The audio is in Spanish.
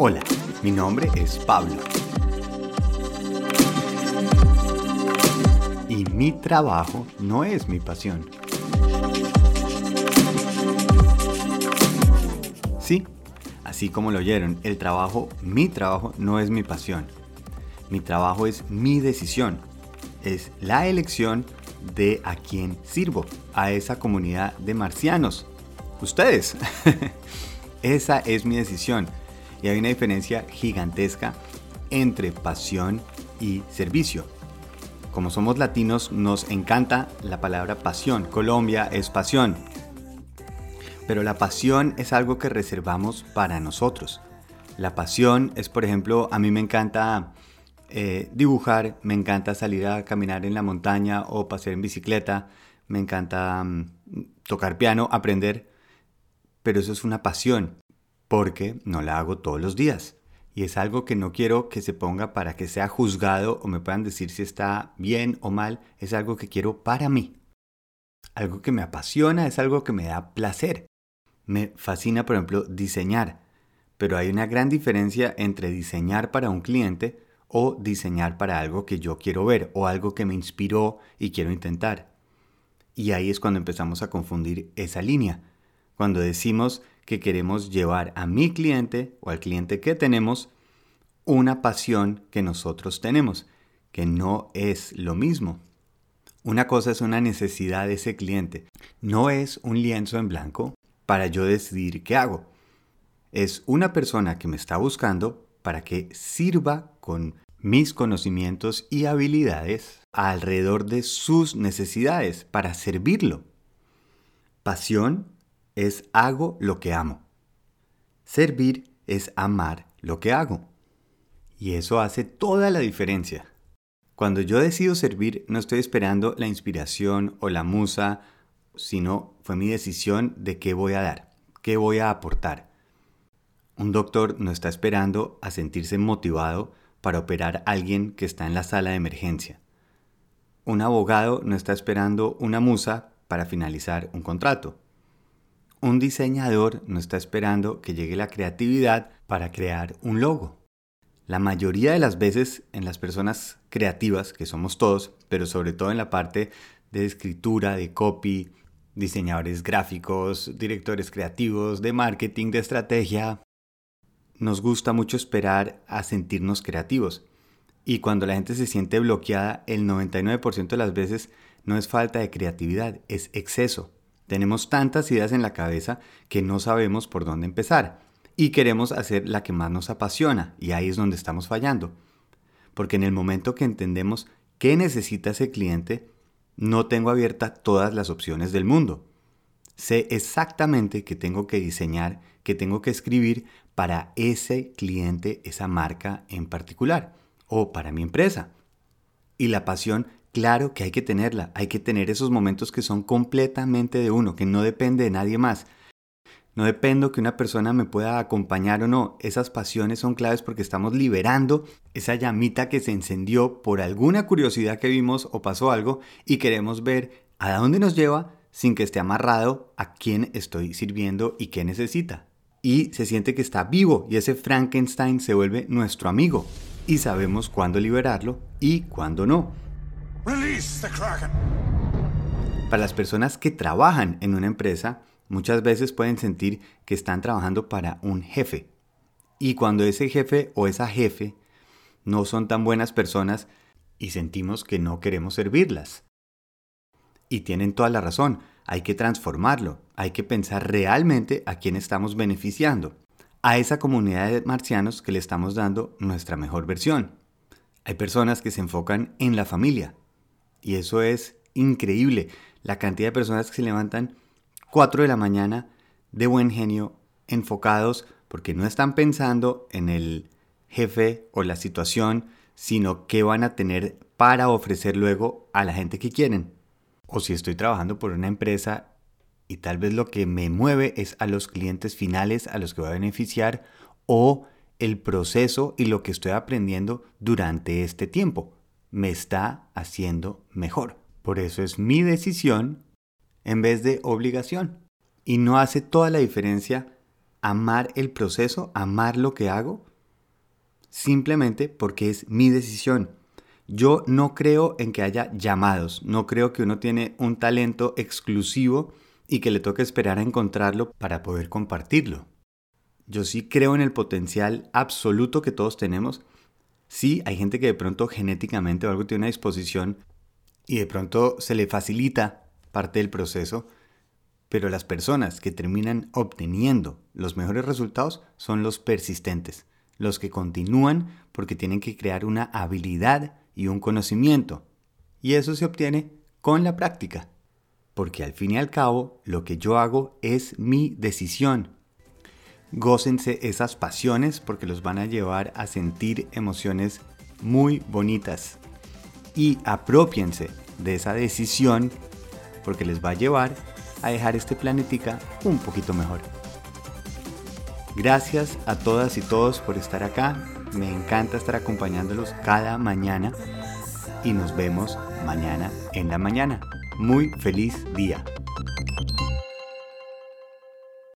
Hola, mi nombre es Pablo. Y mi trabajo no es mi pasión. Sí, así como lo oyeron, el trabajo, mi trabajo no es mi pasión. Mi trabajo es mi decisión. Es la elección de a quién sirvo, a esa comunidad de marcianos. Ustedes. esa es mi decisión. Y hay una diferencia gigantesca entre pasión y servicio. Como somos latinos, nos encanta la palabra pasión. Colombia es pasión. Pero la pasión es algo que reservamos para nosotros. La pasión es, por ejemplo, a mí me encanta eh, dibujar, me encanta salir a caminar en la montaña o pasear en bicicleta, me encanta mm, tocar piano, aprender. Pero eso es una pasión porque no la hago todos los días. Y es algo que no quiero que se ponga para que sea juzgado o me puedan decir si está bien o mal. Es algo que quiero para mí. Algo que me apasiona, es algo que me da placer. Me fascina, por ejemplo, diseñar. Pero hay una gran diferencia entre diseñar para un cliente o diseñar para algo que yo quiero ver o algo que me inspiró y quiero intentar. Y ahí es cuando empezamos a confundir esa línea. Cuando decimos que queremos llevar a mi cliente o al cliente que tenemos una pasión que nosotros tenemos, que no es lo mismo. Una cosa es una necesidad de ese cliente, no es un lienzo en blanco para yo decidir qué hago. Es una persona que me está buscando para que sirva con mis conocimientos y habilidades alrededor de sus necesidades para servirlo. Pasión es hago lo que amo. Servir es amar lo que hago. Y eso hace toda la diferencia. Cuando yo decido servir, no estoy esperando la inspiración o la musa, sino fue mi decisión de qué voy a dar, qué voy a aportar. Un doctor no está esperando a sentirse motivado para operar a alguien que está en la sala de emergencia. Un abogado no está esperando una musa para finalizar un contrato. Un diseñador no está esperando que llegue la creatividad para crear un logo. La mayoría de las veces en las personas creativas, que somos todos, pero sobre todo en la parte de escritura, de copy, diseñadores gráficos, directores creativos, de marketing, de estrategia, nos gusta mucho esperar a sentirnos creativos. Y cuando la gente se siente bloqueada, el 99% de las veces no es falta de creatividad, es exceso. Tenemos tantas ideas en la cabeza que no sabemos por dónde empezar y queremos hacer la que más nos apasiona y ahí es donde estamos fallando. Porque en el momento que entendemos qué necesita ese cliente, no tengo abierta todas las opciones del mundo. Sé exactamente qué tengo que diseñar, qué tengo que escribir para ese cliente, esa marca en particular o para mi empresa. Y la pasión Claro que hay que tenerla, hay que tener esos momentos que son completamente de uno, que no depende de nadie más. No dependo que una persona me pueda acompañar o no. Esas pasiones son claves porque estamos liberando esa llamita que se encendió por alguna curiosidad que vimos o pasó algo y queremos ver a dónde nos lleva sin que esté amarrado a quién estoy sirviendo y qué necesita. Y se siente que está vivo y ese Frankenstein se vuelve nuestro amigo y sabemos cuándo liberarlo y cuándo no. Para las personas que trabajan en una empresa, muchas veces pueden sentir que están trabajando para un jefe. Y cuando ese jefe o esa jefe no son tan buenas personas y sentimos que no queremos servirlas. Y tienen toda la razón, hay que transformarlo, hay que pensar realmente a quién estamos beneficiando, a esa comunidad de marcianos que le estamos dando nuestra mejor versión. Hay personas que se enfocan en la familia, y eso es increíble. La cantidad de personas que se levantan 4 de la mañana de buen genio, enfocados, porque no están pensando en el jefe o la situación, sino qué van a tener para ofrecer luego a la gente que quieren. O si estoy trabajando por una empresa y tal vez lo que me mueve es a los clientes finales a los que voy a beneficiar o el proceso y lo que estoy aprendiendo durante este tiempo me está haciendo mejor. Por eso es mi decisión en vez de obligación. Y no hace toda la diferencia amar el proceso, amar lo que hago, simplemente porque es mi decisión. Yo no creo en que haya llamados, no creo que uno tiene un talento exclusivo y que le toque esperar a encontrarlo para poder compartirlo. Yo sí creo en el potencial absoluto que todos tenemos. Sí, hay gente que de pronto genéticamente o algo tiene una disposición y de pronto se le facilita parte del proceso, pero las personas que terminan obteniendo los mejores resultados son los persistentes, los que continúan porque tienen que crear una habilidad y un conocimiento. Y eso se obtiene con la práctica. Porque al fin y al cabo, lo que yo hago es mi decisión. Gócense esas pasiones porque los van a llevar a sentir emociones muy bonitas. Y apropiense de esa decisión porque les va a llevar a dejar este planetica un poquito mejor. Gracias a todas y todos por estar acá. Me encanta estar acompañándolos cada mañana y nos vemos mañana en la mañana. Muy feliz día.